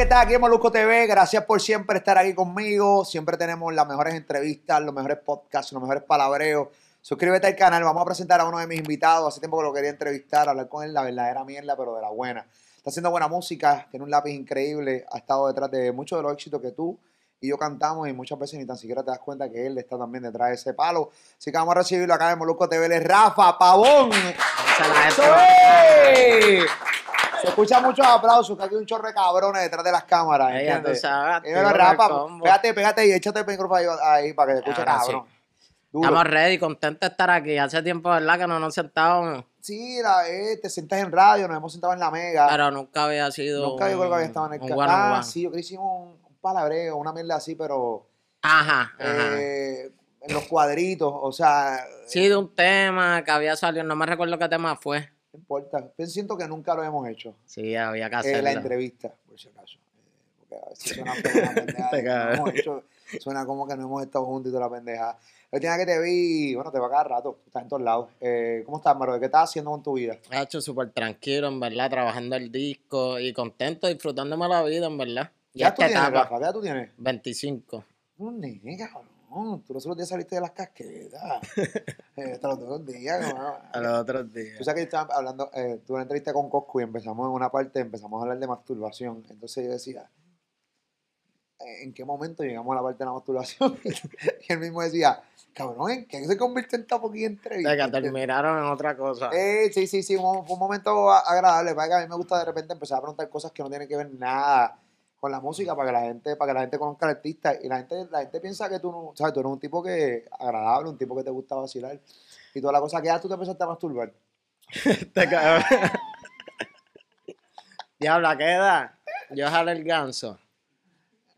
que estás aquí en Molusco TV. Gracias por siempre estar aquí conmigo. Siempre tenemos las mejores entrevistas, los mejores podcasts, los mejores palabreos. Suscríbete al canal. Vamos a presentar a uno de mis invitados. Hace tiempo que lo quería entrevistar, hablar con él, la verdadera mierda, pero de la buena. Está haciendo buena música, tiene un lápiz increíble. Ha estado detrás de muchos de los éxitos que tú y yo cantamos y muchas veces ni tan siquiera te das cuenta que él está también detrás de ese palo. Así que vamos a recibirlo acá en Molusco TV. Él es Rafa Pavón. ¡Eso es! Se escucha muchos aplausos, que aquí hay un chorro de cabrones detrás de las cámaras. Rafa, combo. pégate, pégate y échate el micrófono ahí, ahí para que te escuche Ahora sí. cabrón. Duro. Estamos ready, contentos de estar aquí. Hace tiempo, ¿verdad? Que no nos sentábamos, Sí, la, eh, te sientas en radio, nos hemos sentado en la mega. pero nunca había sido. Nunca yo creo que había estado en el un ca- one on Ah, one. sí, yo creo que hicimos un, un palabreo, una mierda así, pero Ajá, ajá. eh, en los cuadritos, o sea, Sí, de un tema que había salido, no me recuerdo qué tema fue. No importa. Yo siento que nunca lo hemos hecho. Sí, había que Eh, hacerlo. la entrevista, por si acaso. Eh, porque a veces suena pendeja. No hemos hecho, suena como que no hemos estado juntos y toda la pendeja. La última que te vi, bueno, te va cada rato, estás en todos lados. Eh, ¿Cómo estás, Maro? ¿Qué estás haciendo con tu vida? He hecho súper tranquilo, en verdad, trabajando el disco y contento, disfrutándome la vida, en verdad. ¿Qué edad tú tienes, Rafa? ¿Qué edad tú tienes? 25. Un nene, cabrón. Tú los otros días saliste de las casquetas. eh, hasta los otros días, cabrón. A los otros días. Tú sabes que yo estaba hablando, eh, tuve una entrevista con Coscu y empezamos en una parte, empezamos a hablar de masturbación. Entonces yo decía, "Eh, ¿en qué momento llegamos a la parte de la masturbación? y él mismo decía, cabrón, ¿en qué se convirtió en esta poquilla entrevista? Que ¿Entiendes? terminaron en otra cosa. Eh, sí, sí, sí, un- fue un momento agradable. Para que a mí me gusta de repente empezar a preguntar cosas que no tienen que ver nada con la música para que la gente, para que la gente conozca al artista. Y la gente, la gente piensa que tú no, sabes, tú eres un tipo que agradable, un tipo que te gusta vacilar. Y toda la cosa que ya tú te empezaste a masturbar. Este cabrón. Diablo, ¿a qué edad? Yo jale el ganso.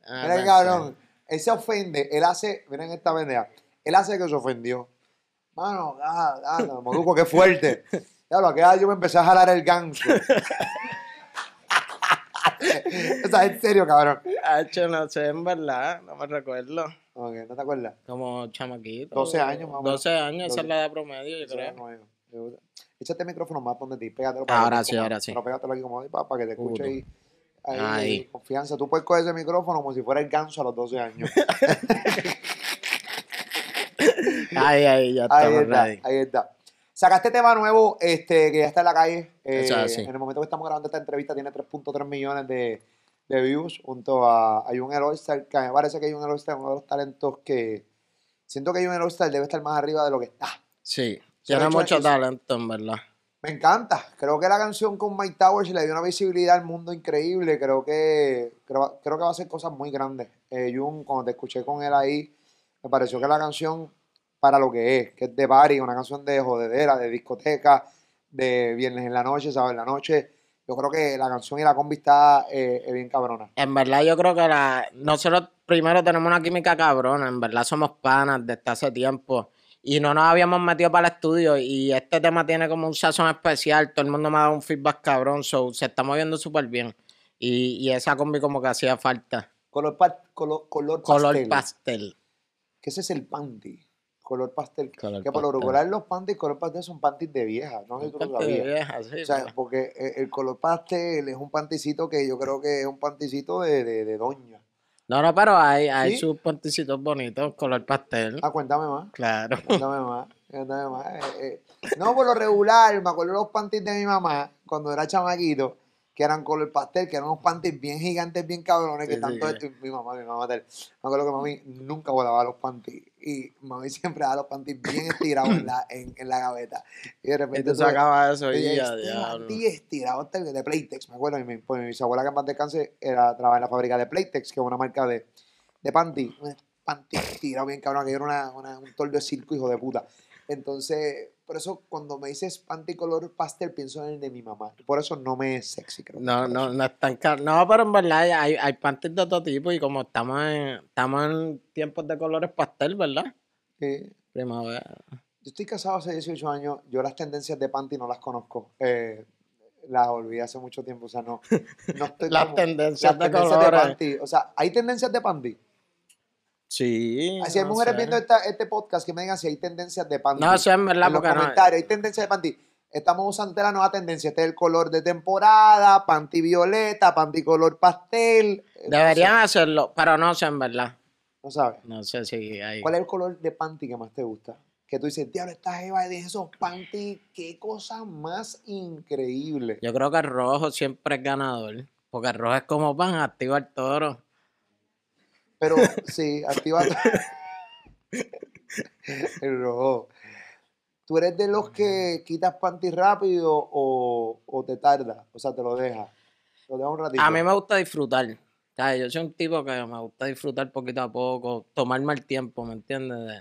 Ah, Mira, cabrón, él se ofende, él hace, miren esta pendeja, él hace que se ofendió. Mano, ah, ah, no, Moluco, qué fuerte. Ya lo que yo me empecé a jalar el ganso. o sea, en serio, cabrón. Hacho, no sé, en verdad, no me recuerdo. Ok, ¿no te acuerdas? Como chamaquito. 12 años, menos. 12 años, esa 12. es la edad promedio, yo creo. yo- Échate el micrófono más donde ti, pégatelo. Ahora que- sí, como- ahora sí. Pero pégatelo aquí como ahí para, que te escuche ahí. Ahí, Ahí. confianza. Tú puedes coger ese micrófono como si fuera el ganso a los 12 años. Ahí, ahí, ya Ahí está, ready. ahí está. Sacaste tema nuevo este, que ya está en la calle. eh, es. En el momento que estamos grabando esta entrevista tiene 3.3 millones de, de views junto a, hay un All-Star, que me parece que hay un All-Star, uno de los talentos que siento que hay un All-Star debe estar más arriba de lo que está. Sí, tiene hecho- mucho talento, en verdad. Me encanta. Creo que la canción con Mike Towers le dio una visibilidad al mundo increíble. Creo que, creo, creo que va a hacer cosas muy grandes. Eh, Jun, cuando te escuché con él ahí, me pareció que la canción, para lo que es, que es de party, una canción de jodedera, de discoteca, de viernes en la noche, ¿sabes? En la noche. Yo creo que la canción y la combi está eh, bien cabrona. En verdad, yo creo que la... nosotros primero tenemos una química cabrona. En verdad, somos panas desde hace tiempo. Y no nos habíamos metido para el estudio. Y este tema tiene como un sazón especial. Todo el mundo me ha dado un feedback cabrón. So, se está moviendo súper bien. Y, y esa combi como que hacía falta. Color, pa- color, color Color pastel. pastel. Que ese es el panty. Color pastel. Color que por lo regular los panties, color pastel son panties de vieja. No sé si tú lo Parte de sabías. vieja, sí, O sea, porque eh, el color pastel es un panticito que yo creo que es un panticito de, de, de doña. No, no, pero hay, hay ¿Sí? sus panticitos bonitos, color pastel. Ah, cuéntame más. Claro. Cuéntame más. Cuéntame más. Eh, eh, No, por lo regular, me acuerdo los panties de mi mamá cuando era chamaquito, que eran color pastel, que eran unos panties bien gigantes, bien cabrones, que Sí, tanto sí. esto. y Mi mamá, mi mamá, me acuerdo que mami nunca volaba los panties. Y mami siempre daba los panties bien estirados en la, en, en la gaveta. Y de repente. tú tuve- sacabas eso y ya, este diablo. panty estirado hasta el de Playtex, me acuerdo. Y mi, pues, mi bisabuela que en paz descanse era, trabajaba en la fábrica de Playtex, que es una marca de, de panty. Panty estirado bien cabrón, que era una, una- un toldo de circo, hijo de puta. Entonces, por eso cuando me dices panty color pastel, pienso en el de mi mamá. Por eso no me es sexy, creo. No, no, no es tan caro. No, pero en verdad hay, hay panties de todo tipo y como estamos en, estamos en tiempos de colores pastel, ¿verdad? Eh, Primavera. yo estoy casado hace 18 años, yo las tendencias de panty no las conozco. Eh, las olvidé hace mucho tiempo, o sea, no, no estoy Las como- tendencias las de tendencias de colores. panty. O sea, hay tendencias de panty. Sí. Si hay no mujeres sé. viendo esta- este podcast que me digan si hay tendencias de panty. No sé, en verdad, en los porque no. comentarios, hay tendencias de panty. Estamos usando la nueva tendencia. Este es el color de temporada, panty violeta, panty color pastel. Deberían hacerlo, pero no sé en verdad. No sabes. No sé si hay. ¿Cuál es el color de panty que más te gusta? Que tú dices, diablo, esta jeva de esos panty, qué cosa más increíble. Yo creo que el rojo siempre es ganador. Porque el rojo es como pan, activa el toro. Pero sí, activa el rojo. ¿Tú eres de los que quitas panty rápido o, o te tarda? O sea, te lo dejas. Lo dejas un ratito. A mí me gusta disfrutar. Yo soy un tipo que me gusta disfrutar poquito a poco, tomarme el tiempo, ¿me entiendes? De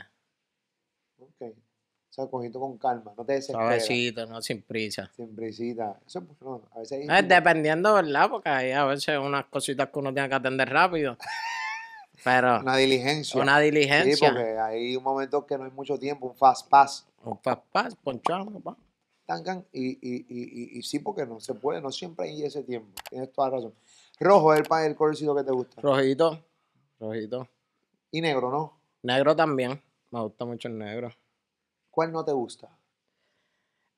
Ok. O sea, cogito con calma, no te desesperes. suavecito, no sin prisa. Sin brisita. Eso es bueno. A veces hay Eh, tipos- dependiendo, ¿verdad? Porque hay a veces unas cositas que uno tiene que atender rápido. Pero una diligencia. una Sí, diligencia. porque hay momentos que no hay mucho tiempo, un fast pass. Un fast pass, ponchamos, pa. Tancan, y, y, y, y, sí, porque no se puede, no siempre hay ese tiempo. Tienes toda la razón. Rojo es el, el colorcito que te gusta. Rojito, rojito. Y negro, ¿no? Negro también. Me gusta mucho el negro. ¿Cuál no te gusta?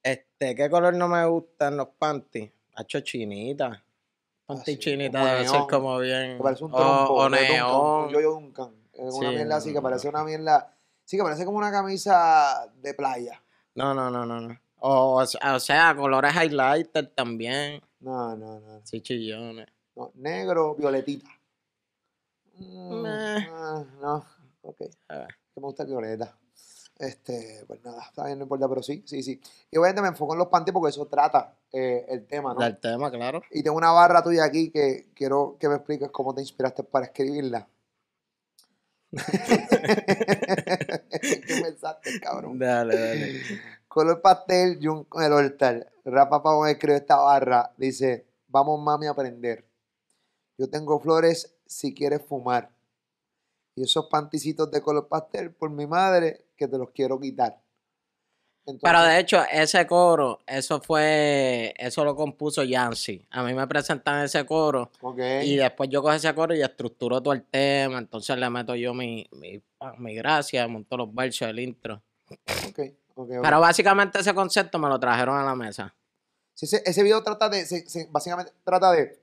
Este, ¿qué color no me gustan los panties? Hacho chinita. Panty Así, chinita como debe ser como bien. Que parece un o- trompo. O, Duncan, neón. Un yo-yo Duncan. Es una Sí, mierda así no, que no, parece no. una mierda. Sí, que parece como una camisa de playa. No, no, no, no, no. O, o sea, colores highlighter también. No, no, no. Sí, chillones. no. Negro, violetita. Mm, Meh. ah, no, ok. A ver. que me gusta el violeta. Este, pues nada, está bien, no importa, pero sí, sí, sí. Y obviamente me enfoco en los panties porque eso trata eh, el tema, ¿no? Del tema, claro. Y tengo una barra tuya aquí que quiero que me expliques cómo te inspiraste para escribirla. ¿Qué pensaste, cabrón? Dale, dale. Color pastel, Jun con el All-Star. Rafa Pavón escribe esta barra. Dice, vamos mami a aprender. Yo tengo flores si quieres fumar. Y esos panticitos de color pastel, por mi madre, que te los quiero quitar. Pero de hecho, ese coro, eso fue, eso lo compuso Yancy. A mí me presentan ese coro ok, y después yo cojo ese coro y estructuro todo el tema. Entonces le meto yo mi, mi, ah, mi gracia, monto los versos del intro. ok, ok, ok. Pero básicamente ese concepto me lo trajeron a la mesa. Sí, ese, ese video trata de, se- se- básicamente trata de,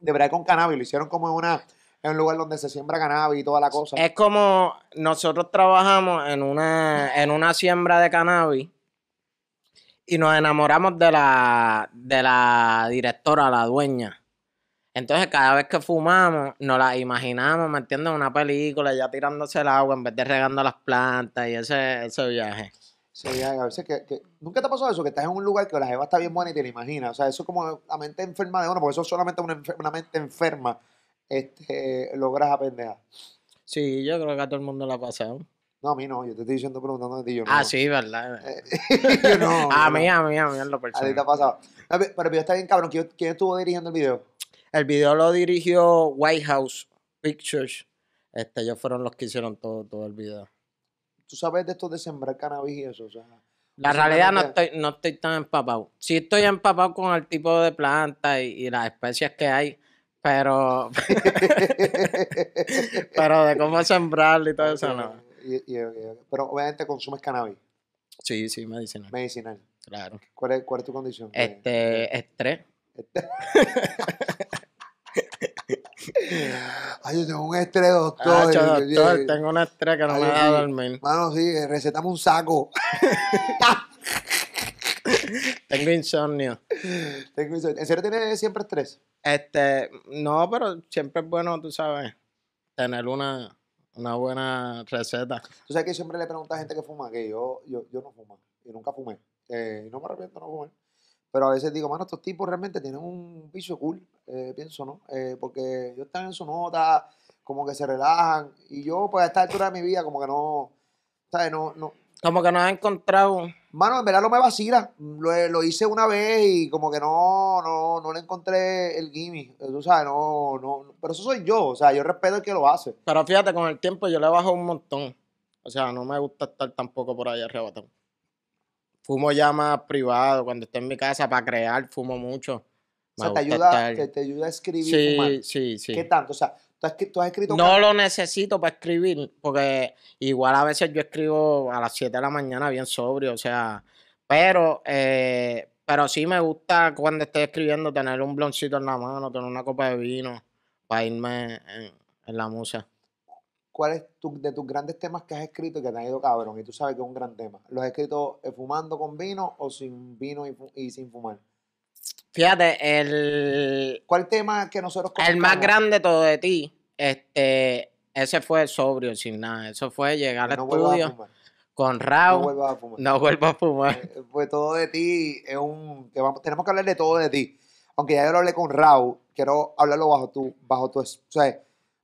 de bregar con cannabis. Lo hicieron como en, una, en un lugar donde se siembra cannabis y toda la cosa. Es como nosotros trabajamos en una, en una siembra de cannabis y nos enamoramos de la, de la directora, la dueña. Entonces, cada vez que fumamos, nos la imaginamos, ¿me entiendes? Una película, ya tirándose el agua en vez de regando las plantas y ese, ese viaje. Sí, a veces que, que- ¿Nunca te ha pasado eso? Que estás en un lugar que la jeva está bien buena y te la imaginas. O sea, eso es como la mente enferma de uno, porque eso es solamente una, enfer- una mente enferma este, logras a pendeja. Sí, yo creo que a todo el mundo le ha pasado. No, a mí no, yo te estoy diciendo preguntando a ti. Yo no. Ah, sí, ¿verdad? Eh, yo no, a mí, a mí, a mí, en lo A ti te personal. ha pasado. No, Pero el video está bien cabrón. ¿Quién, quién estuvo dirigiendo el video? El video lo dirigió White House Pictures. Este, ellos fueron los que hicieron todo, todo el video. Tú sabes de esto de sembrar cannabis y eso, o sea. La realidad no estoy, no estoy tan empapado. Sí estoy empapado con el tipo de planta y, y las especies que hay, pero, pero de cómo sembrarlo y todo eso no. Y- y- y- pero obviamente consumes cannabis Sí, sí, medicinal. medicinal. Claro. ¿Cuál es, cuál es tu condición? Este, estrés. Ay, yo tengo un estrés, doctor. Ah, doctor, tengo un estrés que no Ay, me deja dormir. Mano, sí, recetame un saco. Tengo insomnio. Tengo eso. ¿En serio tienes siempre estrés? Este, no, pero siempre es bueno, tú sabes, tener una, una buena receta. Tú sabes que siempre le pregunto a gente que fuma, que yo, yo, yo no fumo y nunca fumé. Eh, y no me arrepiento no fumar. Pero a veces digo, mano, estos tipos realmente tienen un vicio cool, eh, pienso, ¿no? Eh, porque ellos están en su nota, como que se relajan. Y yo, pues a esta altura de mi vida, como que no, ¿sabes? No, no. Como que no has encontrado. Mano, en verdad no me vacila. Lo, lo hice una vez y como que no, no, no le encontré el gimme. Tú sabes, no, no. Pero eso soy yo, o sea, yo respeto al que lo hace. Pero fíjate, con el tiempo yo le bajo un montón. O sea, no me gusta estar tampoco por ahí arrebatado. Fumo ya más privado. Cuando estoy en mi casa para crear, fumo mucho. O sea, te ayuda, estar- te, te ayuda a escribir. fumar. Sí, sí, sí. ¿Qué tanto? O sea, tú has, escri- tú has escrito. No lo necesito para escribir, porque igual a veces yo escribo a las 7 de la mañana bien sobrio, o sea, Pero, eh, pero sí me gusta cuando estoy escribiendo tener un bloncito en la mano, tener una copa de vino para irme en, en la musa. ¿Cuál es tu, de tus grandes temas que has escrito y que te han ido cabrón? Y tú sabes que es un gran tema. ¿Los has escrito eh, fumando con vino o sin vino y sin fumar? Fíjate, el, ¿Cuál tema que nosotros el más grande todo de ti, este, ese fue sobrio, sin nada. Eso fue llegar al No vuelvas a estudio fumar. con No Raúl. vuelvas a fumar. No vuelvo a fumar. Eh, Pues todo de ti es un. Que vamos, tenemos que hablar de todo de ti. Aunque ya yo lo hablé con Raúl, quiero hablarlo bajo tu, bajo tu, o sea,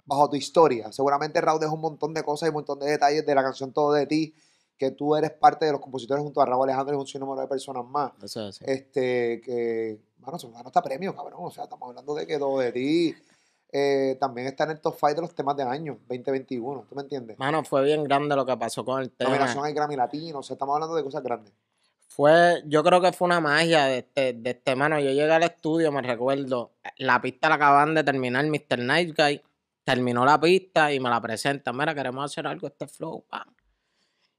bajo tu historia. Seguramente Raúl dejó un montón de cosas y un montón de detalles de la canción Todo de ti, que tú eres parte de los compositores junto a Raúl Alejandro y un sinnúmero de personas más. Eso es así. Este, que, bueno, se ganó hasta premio, cabrón. O sea, estamos hablando de que Todo de ti eh, también está en el top 5 de los temas del año 2021. ¿Tú me entiendes? Mano, fue bien grande lo que pasó con el tema. Nominación al Grammy Latino. O sea, estamos hablando de cosas grandes. Fue, yo creo que fue una magia de este, de este mano. Yo llegué al estudio, me recuerdo, la pista la acaban de terminar Mr. Nice Guy, terminó la pista y me la presentan. Mira, queremos hacer algo, este flow, pam.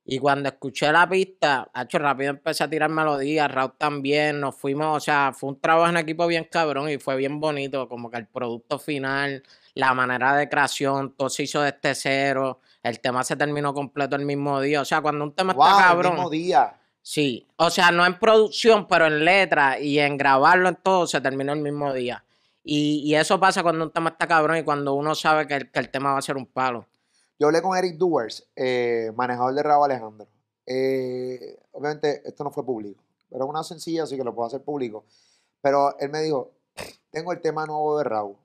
Y cuando escuché la pista, hecho rápido empecé a tirar melodías, Raúl también, nos fuimos, o sea, fue un trabajo en equipo bien cabrón y fue bien bonito, como que el producto final, la manera de creación, todo se hizo desde cero, el tema se terminó completo el mismo día, o sea, cuando un tema Wow, está el cabrón. mismo día. Sí, o sea, no en producción, pero en letra y en grabarlo en todo se terminó el mismo día. Y, y eso pasa cuando un tema está cabrón y cuando uno sabe que el, que el tema va a ser un palo. Yo hablé con Eric Duers, eh, manejador de Raúl Alejandro. Eh, obviamente, esto no fue público, pero es una sencilla, así que lo puedo hacer público. Pero él me dijo: Tengo el tema nuevo de Raúl.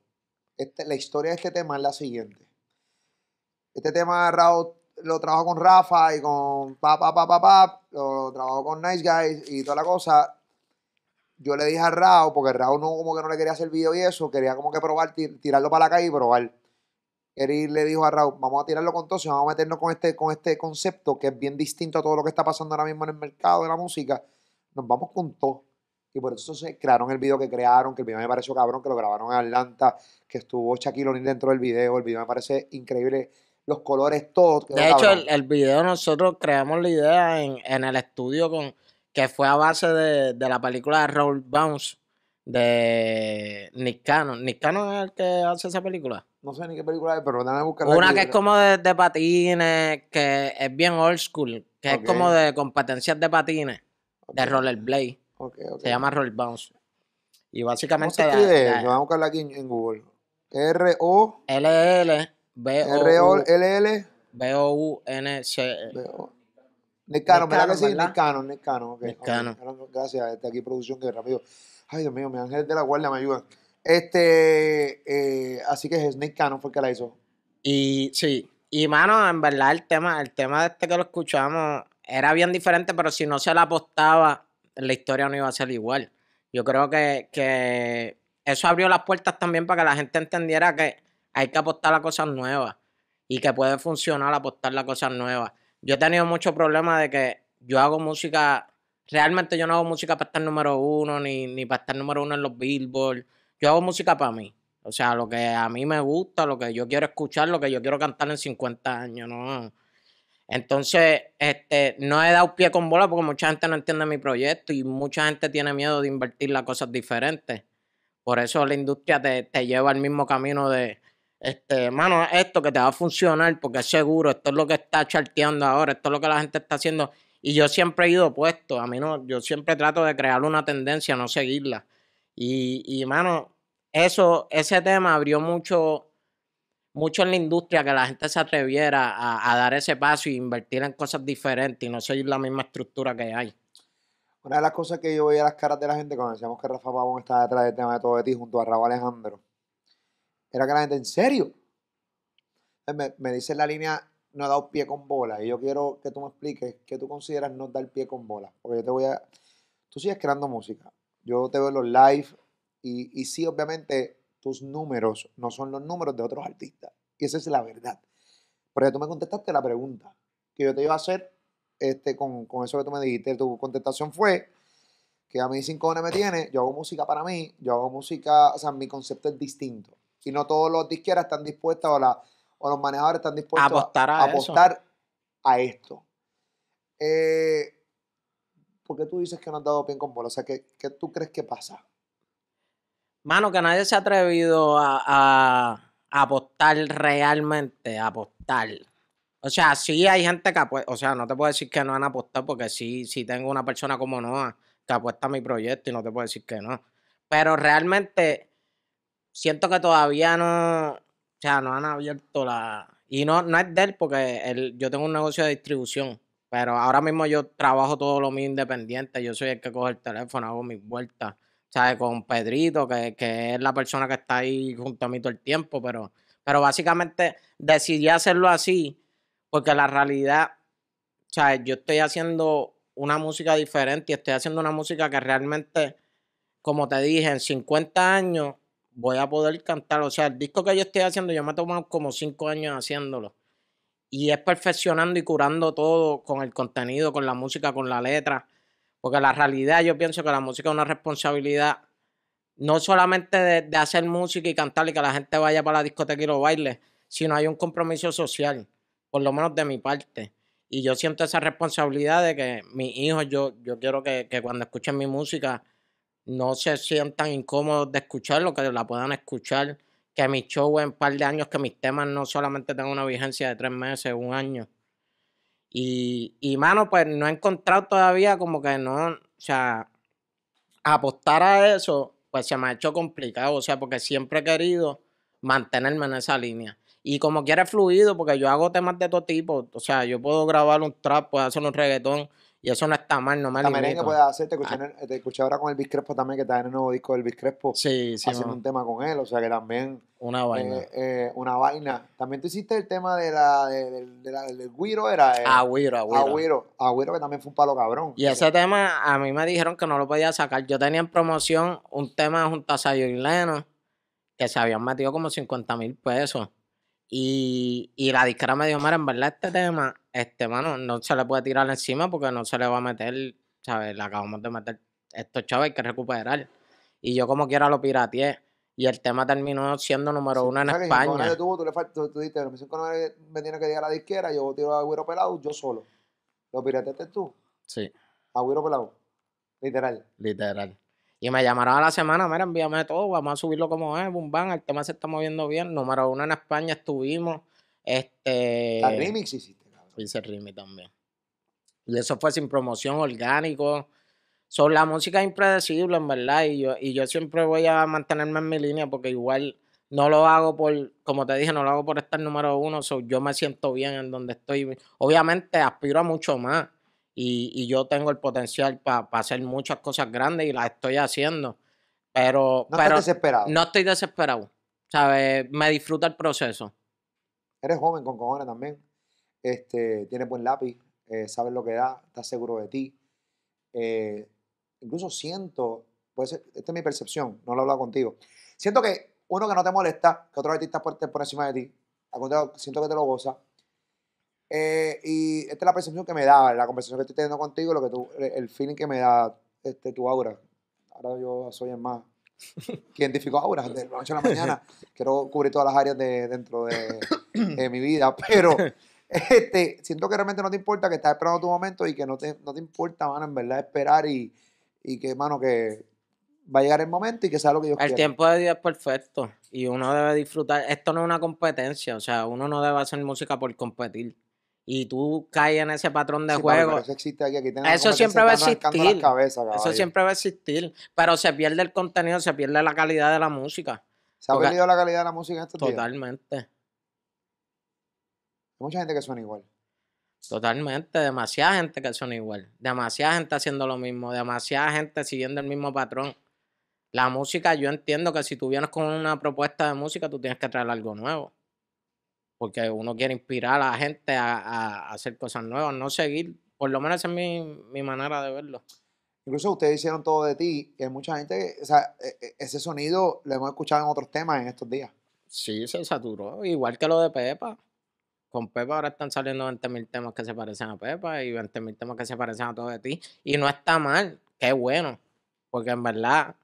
Este, la historia de este tema es la siguiente. Este tema Raúl lo trabajo con Rafa y con pa, pa, pa, pa, pa, lo trabajo con Nice Guys y toda la cosa. Yo le dije a Raúl, porque Raúl no, como que no le quería hacer video y eso, quería como que probar, tir- tirarlo para la calle y probar. Eric le dijo a Raúl, vamos a tirarlo con todo, si vamos a meternos con este, con este concepto que es bien distinto a todo lo que está pasando ahora mismo en el mercado de la música, nos vamos con todo. Y por eso se crearon el video que crearon, que el video me pareció cabrón, que lo grabaron en Atlanta, que estuvo Shaquille O'Neal dentro del video, el video me parece increíble, los colores, todo. De hecho, el, el video nosotros creamos la idea en, en el estudio con que fue a base de, de la película de Roll Bounce de Nick Cannon. Nick Cannon es el que hace esa película. no sé ni qué película es, pero déjame buscarla Una aquí. que es como de, de patines, que es bien old school, que es como de competencias de patines, de rollerblade. ok, ok. Se llama Roll Bounce. Y ¿Cómo básicamente se da- escribe? Vamos a buscarla aquí en, en Google. R-O... LL R-O-L-L... B O U N C. Veo. Nick Cannon, ¿verdad que sí? Nick Cannon, Nick Cannon. Gracias, este, aquí producción que rápido. Ay, Dios mío, mi ángel de la guardia me ayuda. Este, eh, así que es Nick Cannon fue el que la hizo. Y sí, y mano, en verdad el tema, el tema de este que lo escuchamos era bien diferente, pero si no se la apostaba, la historia no iba a ser igual. Yo creo que, que eso abrió las puertas también para que la gente entendiera que hay que apostar a cosas nuevas y que puede funcionar apostar a cosas nuevas. Yo he tenido mucho problema de que yo hago música, realmente yo no hago música para estar número uno, ni, ni para estar número uno en los billboard. Yo hago música para mí. O sea, lo que a mí me gusta, lo que yo quiero escuchar, lo que yo quiero cantar en 50 años, ¿no? Entonces, este, no he dado pie con bola porque mucha gente no entiende mi proyecto y mucha gente tiene miedo de invertir las cosas diferentes. Por eso la industria te, te lleva al mismo camino de, este, mano, esto que te va a funcionar porque es seguro, esto es lo que está charteando ahora, esto es lo que la gente está haciendo. Y yo siempre he ido opuesto, a mí no, yo siempre trato de crear una tendencia, no seguirla. Y, y mano, eso, ese tema abrió mucho, mucho en la industria que la gente se atreviera a, dar ese paso y invertir en cosas diferentes y no seguir la misma estructura que hay. Una de las cosas que yo veía las caras de la gente cuando decíamos que Rafa Pavón estaba detrás del tema de todo de ti junto a Raúl Alejandro, era que la gente, ¿en serio? Me, me dice la línea, no he dado pie con bola. Y yo quiero que tú me expliques qué tú consideras no dar pie con bola. Porque yo te voy a. Tú sigues creando música. Yo te veo en los live. Y, y sí, obviamente, tus números no son los números de otros artistas. Y esa es la verdad. Porque tú me contestaste la pregunta que yo te iba a hacer este, con, con eso que tú me dijiste. Tu contestación fue que a mí sin cojones me tiene, yo hago música para mí, yo hago música, o sea, mi concepto es distinto. Y no todos los disqueras están dispuestos o, la, o los manejadores están dispuestos apostar a eso. apostar a esto. Eh, por qué tú dices que no has dado bien con bola? O sea, ¿qué, qué tú crees que pasa? Mano, que nadie se ha atrevido a, a- a apostar realmente, a apostar. O sea, sí hay gente que apuesta, o sea, no te puedo decir que no han apostado porque sí, sí tengo una persona como Noah que apuesta a mi proyecto y no te puedo decir que no. Pero realmente siento que todavía no, o sea, no han abierto la... Y no, no es de él porque él, yo tengo un negocio de distribución, pero ahora mismo yo trabajo todo lo mío independiente, yo soy el que coge el teléfono, hago mis vueltas. ¿sabes? Con Pedrito, que, que es la persona que está ahí junto a mí todo el tiempo, pero, pero básicamente decidí hacerlo así porque la realidad, ¿sabes? Yo estoy haciendo una música diferente y estoy haciendo una música que realmente, como te dije, en 50 años voy a poder cantar. O sea, el disco que yo estoy haciendo, yo me he tomado como 5 años haciéndolo. Y es perfeccionando y curando todo con el contenido, con la música, con la letra. Porque la realidad yo pienso que la música es una responsabilidad no solamente de, de hacer música y cantar y que la gente vaya para la discoteca y lo baile, sino hay un compromiso social, por lo menos de mi parte. Y yo siento esa responsabilidad de que mis hijos, yo, yo quiero que, que cuando escuchen mi música no se sientan incómodos de escucharlo, que la puedan escuchar, que mi show en un par de años, que mis temas no solamente tengan una vigencia de tres meses, un año. Y, y mano, pues no he encontrado todavía como que no, o sea, apostar a eso, pues se me ha hecho complicado, o sea, porque siempre he querido mantenerme en esa línea. Y como quiera fluido, porque yo hago temas de todo tipo, o sea, yo puedo grabar un trap, puedo hacer un reggaetón, y eso no está mal, no me La merengue puedes hacer, te escuché, en el- te escuché ahora con el Crespo también, que está en el nuevo disco del Crespo, Sí, sí, haciendo un tema con él, o sea que también una vaina. eh, eh, una vaina. También tú hiciste el tema de la, de, de- de la- del Guiro, era eh, Agüiro, agüiro. Agüero, Agüero que también fue un palo cabrón. Y ese tema a mí me dijeron que no lo podía sacar. Yo tenía en promoción un tema junto a Sayo y Leno que se habían metido como 50 mil pesos. Y, y la disquera me dijo, mira, en verdad este tema, este, mano, no se le puede tirar encima porque no se le va a meter, ¿sabes? Le acabamos de meter estos chavos, hay que recuperar. Y yo como quiera lo pirateé. Y el tema terminó siendo número uno en O sea, España. tuvo, tú, le tú, tú dijiste, la misión Conan me tiene que llegar a la disquera, yo tiro a Agüero pelado, yo solo. ¿Lo pirateaste tú? Sí, Agüero pelado. Literal. literal. Y me llamaron a la semana, mira, envíame todo, vamos a subirlo como es, boom, bam, el tema se está moviendo bien. Número uno en España estuvimos. Este. La remix hiciste, cabrón. Hice Rimi también. Y eso fue sin promoción, orgánico. Son la música es impredecible, en verdad. Y yo, y yo siempre voy a mantenerme en mi línea porque igual no lo hago por, como te dije, no lo hago por estar número uno. so, yo me siento bien en donde estoy. Obviamente aspiro a mucho más. Y, y yo tengo el potencial para hacer muchas cosas grandes y las estoy haciendo. Pero, No pero desesperado. no estoy desesperado. ¿Sabes? Me disfruta el proceso. Eres joven con cojones también. Este, tienes buen lápiz, eh, sabes lo que da, estás seguro de ti. Eh, incluso siento, puede ser, esta es mi percepción, no lo he hablado contigo. Siento que uno que no te molesta, que otro artista estar por encima de ti, al contrario, siento que te lo goza. Eh, y esta es la percepción que me da, la conversación que estoy teniendo contigo, lo que tú, el el feeling que me da este, tu aura. Ahora yo soy el más que identifico auras de la noche a la mañana. Quiero cubrir todas las áreas de, dentro de, de mi vida, pero este, siento que realmente no te importa, que estás esperando tu momento y que no te, no te importa, mano, en verdad esperar y, y que, mano, que va a llegar el momento y que sea lo que Dios El quiera. tiempo de Dios es perfecto y uno debe disfrutar. Esto no es una competencia, o sea, uno no debe hacer música por competir. Y tú caes en ese patrón de Sí, juego. pero eso existe aquí, aquí tenemos Eso competencia, siempre va a existir. Eso siempre va a existir. Pero se pierde el contenido, se pierde la calidad de la música. ¿Se ha perdido la calidad de la música en estos días? Hay Totalmente. mucha gente que suena igual. Totalmente. Demasiada gente que son igual. Demasiada gente haciendo lo mismo. Demasiada gente siguiendo el mismo patrón. La música, yo entiendo que si tú vienes con una propuesta de música, tú tienes que traer algo nuevo. Porque uno quiere inspirar a la gente a, a hacer cosas nuevas, no seguir. Por lo menos esa es mi, mi manera de verlo. Incluso ustedes hicieron todo de ti y hay mucha gente, o sea, e- e- ese sonido lo hemos escuchado en otros temas en estos días. Sí, se saturó. Igual que lo de Pepa. Con Pepa ahora están saliendo 20 mil temas que se parecen a Pepa y 20 mil temas que se parecen a todo de ti. Y no está mal, qué bueno. Porque en verdad,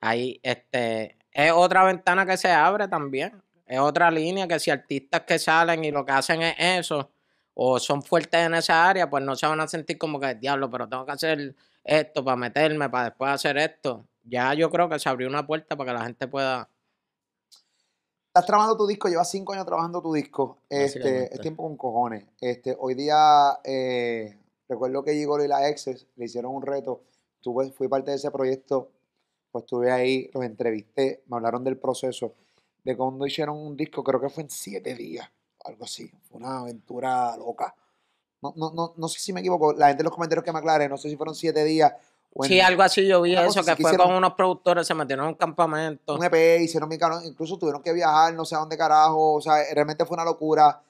ahí este, es otra ventana que se abre también. Es otra línea que si artistas que salen y lo que hacen es eso, o son fuertes en esa área, pues no se van a sentir como que diablo, pero tengo que hacer esto, para meterme, para después hacer esto. Ya yo creo que se abrió una puerta para que la gente pueda. Estás trabajando tu disco, llevas cinco años trabajando tu disco. Este, es tiempo con cojones. Este, hoy día, eh, recuerdo que Igor y la Exes le hicieron un reto. Tuve, fui parte de ese proyecto, pues estuve ahí, los entrevisté, me hablaron del proceso, de cuando hicieron un disco, creo que fue en siete días, algo así. Fue una aventura loca. No, no, no, no sé si me equivoco, la gente en los comentarios que me aclare, no sé si fueron siete días. o en- Sí, algo así yo vi eso, que fue hicieron- con unos productores, se metieron en un campamento. un EP, hicieron mi canal, incluso tuvieron que viajar, no sé a dónde carajo, o sea, realmente fue una locura,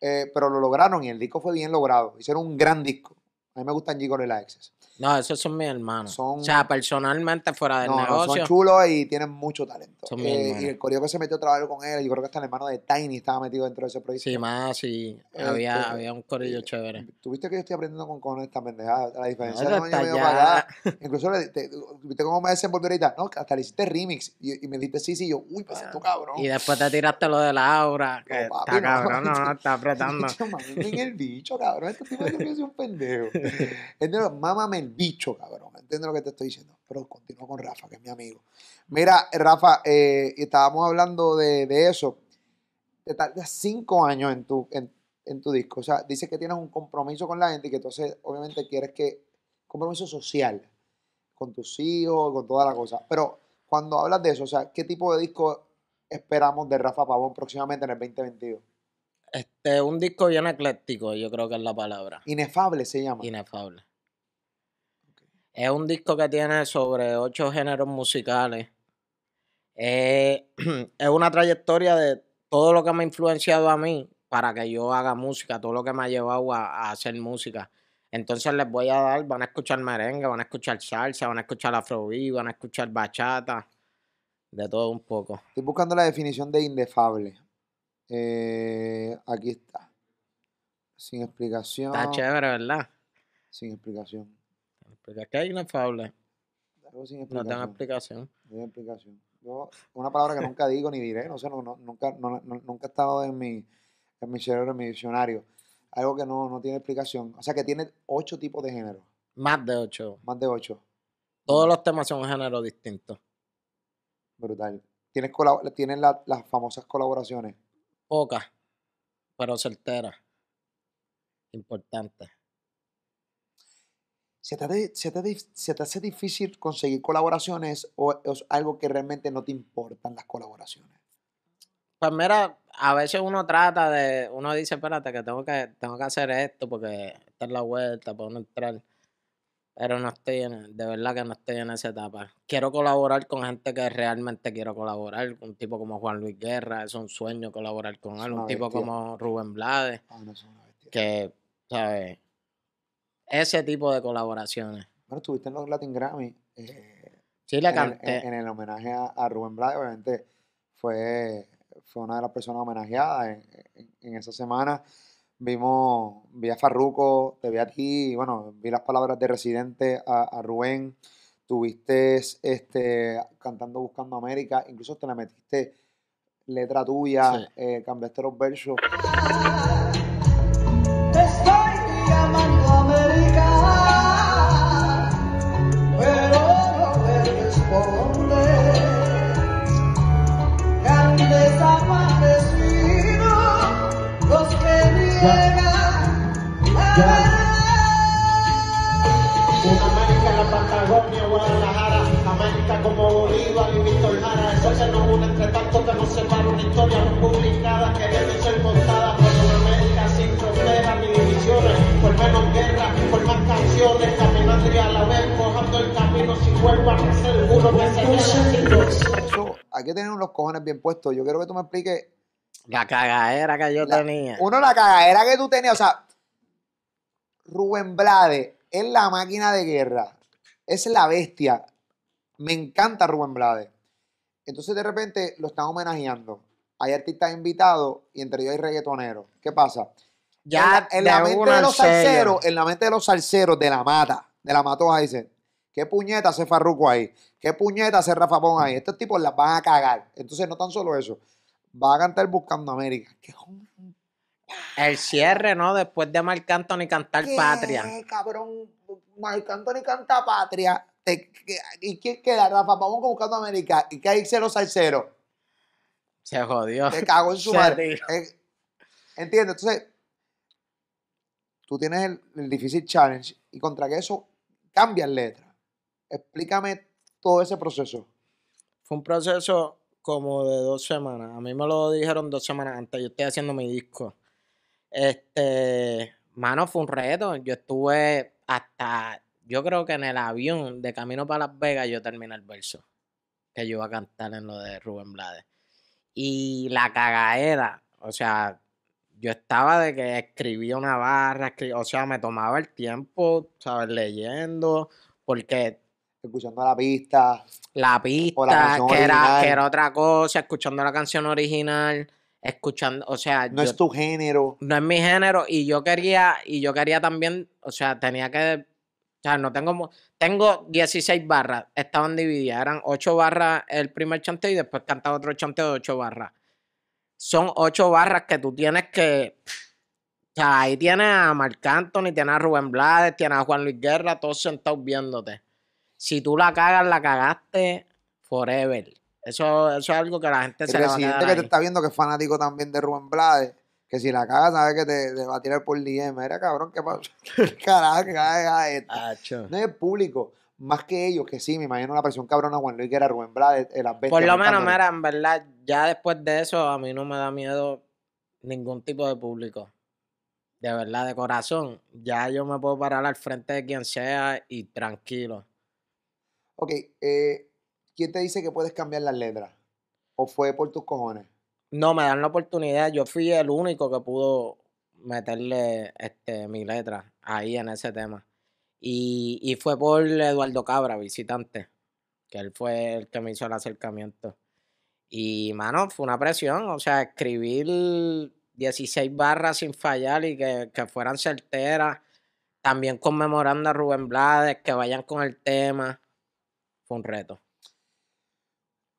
eh, pero lo lograron y el disco fue bien logrado. Hicieron un gran disco. A mí me gustan G y la Exes. No, esos son mis hermanos. Son- O sea, personalmente, fuera del No, no, negocio. son chulos y tienen mucho talento. Son Eh, y el corillo que se metió a trabajar con él, yo creo que hasta el hermano de Tiny estaba metido dentro de ese proyecto. Sí, más, sí. Este, había, había un corillo eh, chévere. Tuviste que yo estoy aprendiendo con, con esta pendejada. La diferencia No, de eso un año y está medio ya. para acá. Incluso, le- te- ¿viste cómo me desenvolví ahorita? No, hasta le hiciste remix. Y, y me dijiste sí, sí. y yo, uy, pues esto cabrón. Y después te tiraste lo de Laura, que No, papi, está no. cabrón, no, no, está apretando. En el bicho, cabrón. Este tipo de soy un pendejo. Mámame el bicho, cabrón. Entiendo lo que te estoy diciendo. Pero continúo con Rafa, que es mi amigo. Mira, Rafa, eh, estábamos hablando de, de eso. Te tardas cinco años en tu, en, en tu disco. O sea, dices que tienes un compromiso con la gente y que entonces, obviamente, quieres que. Compromiso social con tus hijos, con toda la cosa. Pero cuando hablas de eso, o sea, ¿qué tipo de disco esperamos de Rafa Pavón próximamente en el 2022? Este, un disco bien ecléctico, yo creo que es la palabra. Inefable se llama. Inefable. Es un disco que tiene sobre ocho géneros musicales. Eh, es una trayectoria de todo lo que me ha influenciado a mí para que yo haga música, todo lo que me ha llevado a, a hacer música. Entonces les voy a dar, van a escuchar merengue, van a escuchar salsa, van a escuchar afrobeat, van a escuchar bachata, de todo un poco. Estoy buscando la definición de indefable. Eh, aquí está. Sin explicación. Está chévere, ¿verdad? Sin explicación. Porque es que hay inefable, Algo sin no explicación. No tiene explicación. Yo, una palabra que nunca digo ni diré, no sé, no, no- nunca, no- nunca ha estado en mi, en mi cerebro, en mi diccionario. Algo que no, no tiene explicación. O sea que tiene ocho tipos de género. Más de ocho. Más de ocho. Todos los temas son géneros distintos. Brutal. Tienes, tienes la- las famosas colaboraciones. Pocas, pero certeras. Importantes. ¿Se te, hace- se, te, dif- se te hace difícil conseguir colaboraciones o es algo que realmente no te importan las colaboraciones? Pues mira, a veces uno trata de, uno dice, espérate, que tengo que, tengo que hacer esto porque esta es la vuelta para uno entrar. Pero no estoy en, de verdad que no estoy en esa etapa. Quiero colaborar con gente que realmente quiero colaborar. Un tipo como Juan Luis Guerra, es un sueño colaborar con él. Un tipo como Rubén Blades, Ah, no, eso es una bestia. que, ¿sabes? Ese tipo de colaboraciones. Bueno, estuviste en los Latin Grammy. eh, Sí, el, canté. en- en el homenaje a, a Rubén Blades, obviamente fue, fue una de las personas homenajeadas en, en- en esa semana. Vimos, vi a Farruko, te vi a ti, y bueno, vi las palabras de Residente a, a Rubén. Tuviste este, cantando Buscando América, incluso te le metiste letra tuya, Sí. eh, cambiaste los versos. Una historia no publicada, queriendo ser contada por una América sin fronteras ni divisiones, por menos guerra, por más canciones, caminando y a la vez cojando el camino sin vuelva a nacer, uno que se necesito. Eso, hay que tener los cojones bien puestos. Yo quiero que tú me expliques La cagadera que yo La- tenía. Uno, la cagadera que tú tenías, o sea, Rubén Blades es la máquina de guerra, es la bestia. Me encanta Rubén Blades. Entonces de repente lo están homenajeando. Hay artistas invitados y entre ellos hay reggaetoneros. ¿Qué pasa? Ya en la, en la de mente de los salseros, en la mente de los salseros de la mata, de la matoja, dicen, ¿qué puñeta hace Farruko ahí? ¿Qué puñeta hace Rafa Pon ahí? Estos tipos las van a cagar. Entonces no tan solo eso, va a cantar Buscando América. ¿Qué, El cierre, ¿no? Después de Marc Anthony cantar ¿Qué, Patria. cabrón? Marc Anthony canta Patria, ¿y quién queda? Rafa Pavón buscando América, y que hay los salseros. Se jodió. Te cago en su Se madre. Eh, ¿Entiendes? Entonces, tú tienes el, el difícil challenge y contra que eso cambian letras. Explícame todo ese proceso. Fue un proceso como de dos semanas. A mí me lo dijeron dos semanas antes. Yo estoy haciendo mi disco. Este, mano, fue un reto. Yo estuve hasta, yo creo que en el avión de camino para Las Vegas yo terminé el verso que yo iba a cantar en lo de Rubén Blades. Y la cagadera, o sea, yo estaba de que escribía una barra, o sea, me tomaba el tiempo, ¿sabes? Leyendo, porque Escuchando la pista. la pista, que era, que era otra cosa, escuchando la canción original, escuchando, o sea, No yo- es tu género. no es mi género y yo quería, y yo quería también, o sea, tenía que, sea, no tengo, tengo 16 barras, estaban divididas, eran 8 barras el primer chanteo y después cantaba otro chanteo de 8 barras. Son 8 barras que tú tienes que, o sea, ahí tienes a Marc Anthony, tienes a Rubén Blades, tienes a Juan Luis Guerra, todos sentados viéndote. Si tú la cagas, la cagaste forever. Eso, eso es algo que la gente El se le va a quedar que te está viendo que es fanático también de Rubén Blades, que si la cagas sabe que te, te va a tirar por DM. Era cabrón, ¿qué pasa? Carajo, que caga esto. No es el público, más que ellos, que sí, me imagino la presión cabrona Juan Luis, que era Rubén Blades, el las Por lo menos, mira, en verdad, ya después de eso, a mí no me da miedo ningún tipo de público. De verdad, de corazón. Ya yo me puedo parar al frente de quien sea y tranquilo. Ok, eh, ¿quién te dice que puedes cambiar las letras? ¿O fue por tus cojones? No me dan la oportunidad. Yo fui el único que pudo meterle este, mi letra ahí en ese tema. Y, y fue por Eduardo Cabra, visitante, que él fue el que me hizo el acercamiento. Y, mano, fue una presión. O sea, escribir 16 barras sin fallar y que, que fueran certeras. También conmemorando a Rubén Blades, que vayan con el tema. Fue un reto.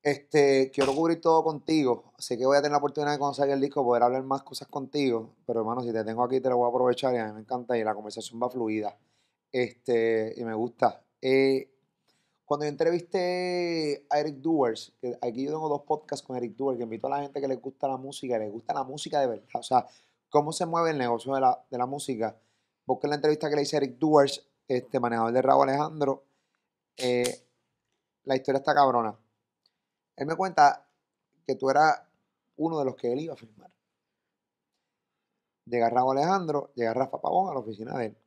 Este, quiero cubrir todo contigo. Sé que voy a tener la oportunidad de salga el disco poder hablar más cosas contigo. Pero hermano, si te tengo aquí te lo voy a aprovechar y a mí me encanta y la conversación va fluida. Este, y me gusta. Eh, cuando yo entrevisté a Eric Duers, aquí yo tengo dos podcasts con Eric Duers, que invito a la gente que le gusta la música, y le gusta la música de verdad. O sea, cómo se mueve el negocio de la, de la música. Busquen la entrevista que le hice a Eric Duers, este manejador de Raúl Alejandro. Eh, la historia está cabrona. Él me cuenta que tú eras uno de los que él iba a firmar. Llega Raúl Alejandro, llega Rafa Pavón a la oficina de él.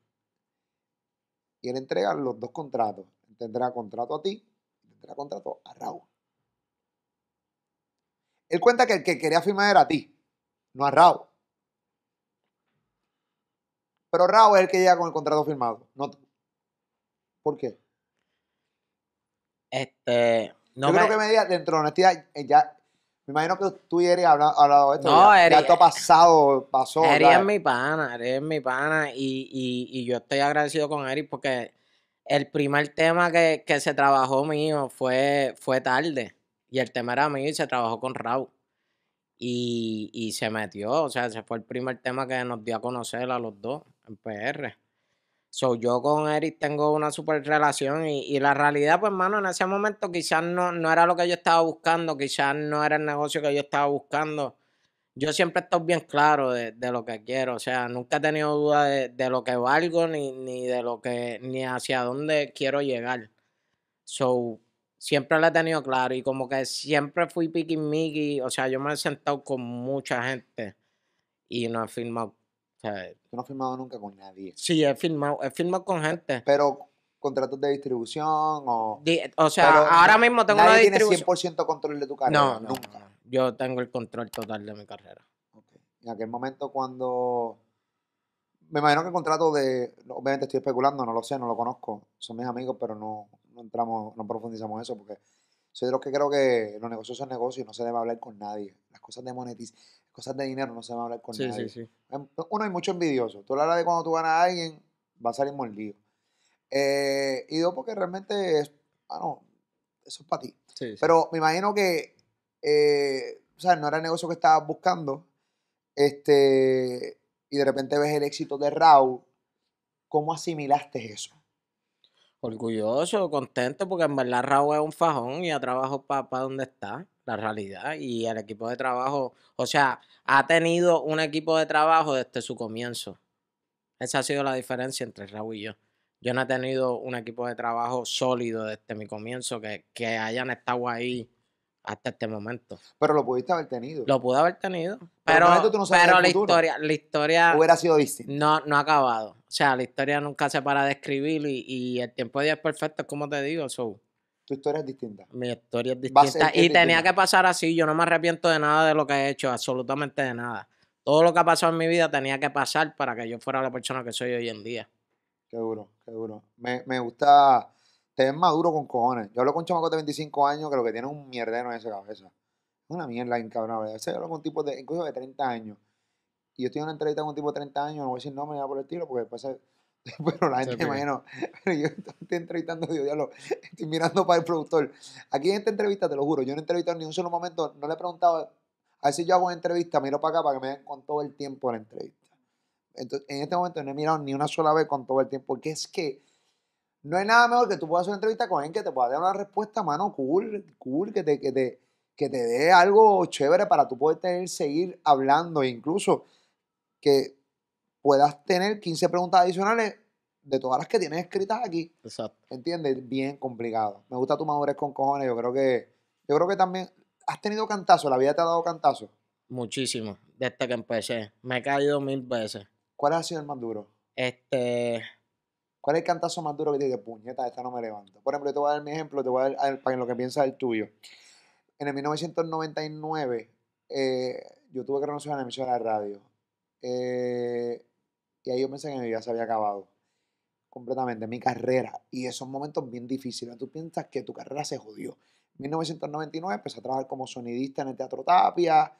Y él entrega los dos contratos. Tendrá contrato a ti y tendrá contrato a Raúl. Él cuenta que el que quería firmar era a ti, no a Raúl. Pero Raúl es el que llega con el contrato firmado, no. ¿Por qué? Este. No Yo me- creo que me diga, dentro de honestidad, eh, ya, me imagino que tú y Eri han hablado, de esto. No, ya, Eri- ya esto ha pasado, pasó. Eri ¿sabes? es mi pana, Eri es mi pana y, y, y yo estoy agradecido con Eri porque el primer tema que, que se trabajó mío fue, fue tarde y el tema era mío y se trabajó con Raúl y, y se metió, o sea, ese fue el primer tema que nos dio a conocer a los dos en PR. So, yo con Eric tengo una super relación y, y la realidad, pues, mano, en ese momento quizás no, no era lo que yo estaba buscando, quizás no era el negocio que yo estaba buscando. Yo siempre estoy bien claro de, de lo que quiero, o sea, nunca he tenido duda de, de lo que valgo ni, ni de lo que, ni hacia dónde quiero llegar. So, siempre lo he tenido claro y como que siempre fui piqui o sea, yo me he sentado con mucha gente y no he firmado, o sea, Tú no has firmado nunca con nadie. Sí, he filmado, he filmado con gente. Pero contratos de distribución o. Di- o sea, Pero ahora mismo tengo una nadie tiene distribución. 100% control de tu carrera. No, no, nunca. no. Yo tengo el control total de mi carrera. En aquel momento cuando. Me imagino que el contrato de. Obviamente estoy especulando, no lo sé, no lo conozco. Son mis amigos, pero no, no entramos, no profundizamos eso porque soy de los que creo que los negocios son negocios y no se debe hablar con nadie. Las cosas de monetiz, las cosas de dinero no se deben hablar con Sí, nadie. sí, sí. Em, Uno, hay mucho envidioso. Tú hablas de cuando tú ganas a alguien, va a salir mordido. Eh, y dos, porque realmente es, ah, no, eso es para ti. Pero me imagino que, eh, o sea, no era el negocio que estabas buscando. Este, y de repente ves el éxito de Raúl. ¿Cómo asimilaste eso? Orgulloso, contento, porque en verdad Raúl es un fajón y ha trabajado para donde está, la realidad. Y el equipo de trabajo, o sea, ha tenido un equipo de trabajo desde su comienzo. Esa ha sido la diferencia entre Raúl y yo. Yo no he tenido un equipo de trabajo sólido desde mi comienzo que, que hayan estado ahí hasta este momento. Pero lo pudiste haber tenido. Lo pude haber tenido, Pero pero, no la historia, la historia Hubiera sido distinto. no, no ha acabado. O sea, la historia nunca se para de escribir y, y el tiempo de Dios es perfecto, como te digo. So, Tu historia es distinta. mi historia es distinta. Y tenía distinta. que pasar así. Yo no me arrepiento de nada de lo que he hecho, absolutamente de nada. Todo lo que ha pasado en mi vida tenía que pasar para que yo fuera la persona que soy hoy en día. Qué duro, qué duro. Me, me gusta. Te ves maduro con cojones. Yo hablo con chamacos de 25 años que lo que tienen es un mierdero en esa cabeza. Es una mierda incabrona. A veces hablo con tipos de, incluso de 30 años. Y yo estoy en una entrevista con un tipo de 30 años, no voy a decir nombre ni nada por el estilo, porque después se- Pero la gente, porque- imagino, pero yo estoy entrevistando, digo, diablo, estoy mirando para el productor. Aquí en esta entrevista, te lo juro, yo no he entrevistado ni un solo momento, no le he preguntado, a ver si yo hago una entrevista, miro para acá para que me den con todo el tiempo de la entrevista. Entonces, en este momento no he mirado ni una sola vez con todo el tiempo, porque es que no hay nada mejor que tú puedas hacer una entrevista con alguien que te pueda dar una respuesta, mano, cool, cool, que te, que te, que te dé algo chévere para tú poder tener, seguir hablando, e incluso que puedas tener 15 preguntas adicionales de todas las que tienes escritas aquí. Exacto. ¿Entiendes? Bien complicado. Me gusta tu madurez con cojones. Yo creo que, yo creo que también has tenido cantazo, la vida te ha dado cantazo. Muchísimo. Desde que empecé. Me he caído mil veces. ¿Cuál ha sido el más duro? Este. ¿Cuál es el cantazo más duro que te dice, puñeta, esta no me levanto? Por ejemplo, yo te voy a dar mi ejemplo, te voy a dar para lo que piensas el tuyo. En el 1999, eh, yo tuve que renunciar a la emisora de radio. Eh, y ahí yo pensé que mi vida se había acabado. Completamente, mi carrera. Y esos momentos bien difíciles. Tú piensas que tu carrera se jodió. En 1999 empecé a trabajar como sonidista en el Teatro Tapia,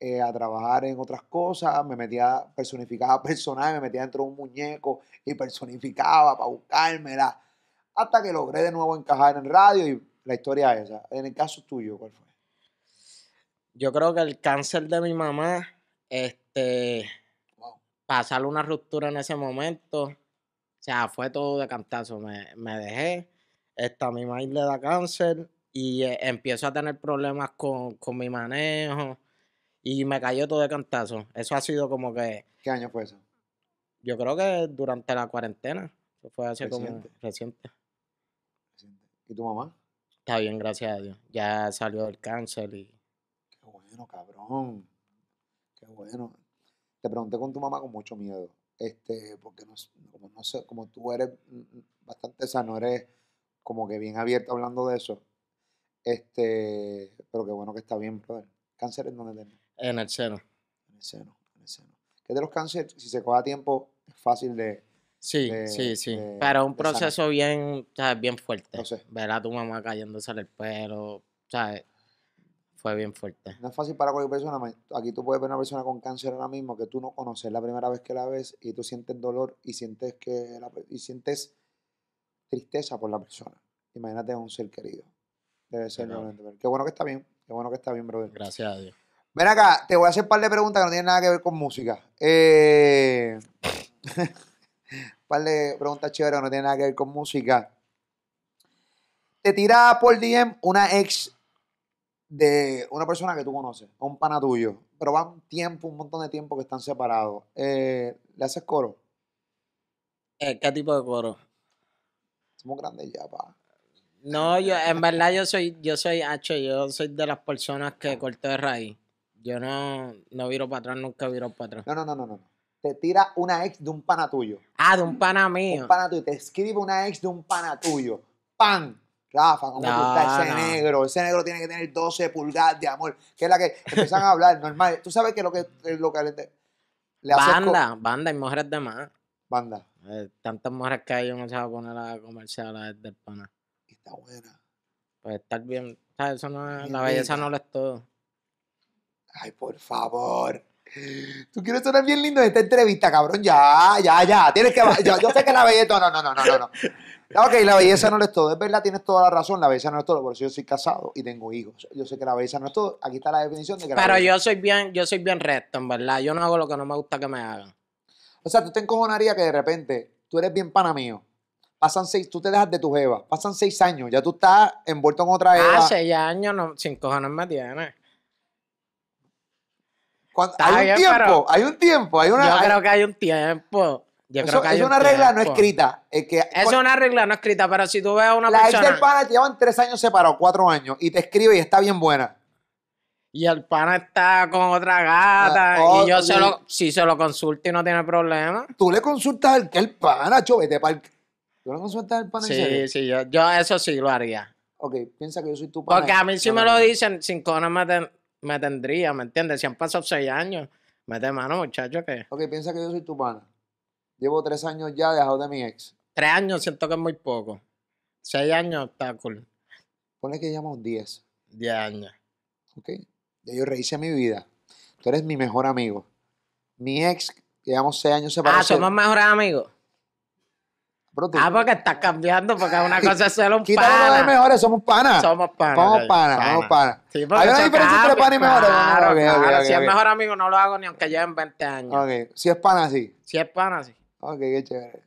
eh, a trabajar en otras cosas. Me metía, personificaba personajes, me metía dentro de un muñeco y personificaba para buscármela. Hasta que logré de nuevo encajar en radio y la historia es esa. En el caso tuyo, ¿cuál fue? Yo creo que el cáncer de mi mamá, este, Wow. pasarle una ruptura en ese momento, o sea, fue todo de cantazo. Me, me dejé, esta mi mamá le da cáncer y eh, empiezo a tener problemas con, con mi manejo y me cayó todo de cantazo. Eso ha sido como que, ¿Qué año fue eso? yo creo que durante la cuarentena, eso fue hace como Reciente. reciente. ¿Y tu mamá? Está bien, gracias a Dios. Ya salió del cáncer y Qué bueno, cabrón. Qué bueno. Te pregunté con tu mamá con mucho miedo. Este, porque no, como no sé, como tú eres mm, mm, bastante sano, eres como que bien abierto hablando de eso. Este, pero qué bueno que está bien, brother. ¿Cáncer en dónde tenés? En el seno. En el seno, en el seno. Que de los cánceres, si se coge a tiempo, es fácil de. Sí, de- sí, sí. de- Pero un sanar. proceso bien, ¿sabes? bien fuerte. Lo sé. Ver a tu mamá cayéndose el pelo, ¿sabes? Fue bien fuerte. No es fácil para cualquier persona. Aquí tú puedes ver una persona con cáncer ahora mismo que tú no conoces la primera vez que la ves y tú sientes dolor y sientes que la y sientes tristeza por la persona. Imagínate a un ser querido. Debe ser Qué bueno que está bien. Qué bueno que está bien, brother. Gracias a Dios. Ven acá, te voy a hacer un par de preguntas que no tienen nada que ver con música. Eh... un par de preguntas chéveres que no tienen nada que ver con música. Te tira por DM una ex de una persona que tú conoces, un pana tuyo, pero va un tiempo, un montón de tiempo que están separados. Eh, ¿Le haces coro? Eh, ¿Qué tipo de coro? Somos grandes ya, pa. No, yo, en verdad yo soy, yo soy H, yo soy de las personas que corto de raíz. Yo no, no viro para atrás, nunca viro para atrás. No, no, no, no, no. Te tira una ex de un pana tuyo. Ah, de un pana mío. un pana tuyo, te escribe una ex de un pana tuyo. ¡Pam! Rafa, ¿cómo tú No, estás? Ese no. negro, ese negro tiene que tener 12 pulgadas de amor. Que es la que empiezan a hablar, normal. Tú sabes que lo que, lo que le, le haces Banda, banda y mujeres de más. Banda. Eh, tantas mujeres que hay, uno se va a poner a comerse a del pana. Y está buena. Pues estar bien, ¿sabes? Eso no es, la belleza no lo es todo. Ay, por favor. Tú quieres sonar bien lindo en esta entrevista, cabrón. Ya, ya, ya. Tienes que. Yo, yo sé que la belleza. No, no, no, no, no. no. Ok, la belleza no lo es todo. Es verdad, tienes toda la razón. La belleza no es todo. Por eso yo soy casado y tengo hijos. Yo sé que la belleza no es todo. Aquí está la definición de que la Pero belleza- yo soy bien, yo soy bien recto, en verdad. Yo no hago lo que no me gusta que me hagan. O sea, tú te encojonarías que de repente tú eres bien pana mío. pasan seis, tú te dejas de tu jeva, pasan seis años, ya tú estás envuelto en otra jeva. Ah, seis años, no, sin cojones me tiene. Cuando- hay un tiempo, hay un tiempo, hay una. Yo hay- creo que hay un tiempo. Yo eso creo que hay es un una regla no escrita. Es que Es una regla no escrita, pero si tú ves a una la ex persona del pana te llevan tres años separados, cuatro años, y te escribe y está bien buena. y el pana está con otra gata Ah, oh, y yo se sí. lo, si se lo consulto y no tiene problema. Tú le consultas al que el pana, cho, vete pa'l- ¿Tú le consultas al pana en serio? Sí, sí, yo, yo eso sí lo haría. Ok, piensa que yo soy tu pana. Porque a mí si No, me no, lo dicen, sin cojones me, ten- me tendría, ¿me entiendes? Si han pasado seis años, mete mano, muchacho, que Ok, piensa que yo soy tu pana. Llevo tres años ya dejado de mi ex. tres años siento que es muy poco. Seis años está cool. Ponle que llevamos diez. Diez años. Ok. Ya yo rehice mi vida. Tú eres mi mejor amigo. Mi ex, llevamos seis años Ah, separados. somos mejores amigos. Bro, tú- Ah, porque estás cambiando, porque una cosa es ser un Quítalo lo de pana. mejores, somos panas. Somos panas. Somos panas, somos panas. Sí, porque Hay una eso diferencia entre cambia, pana y mejores. Claro, Ok, ok, claro. ok, si es ok. mejor amigo, no lo hago ni aunque lleven 20 años. Ok, si es pana, sí. Si es pana, sí. Ok, qué chévere.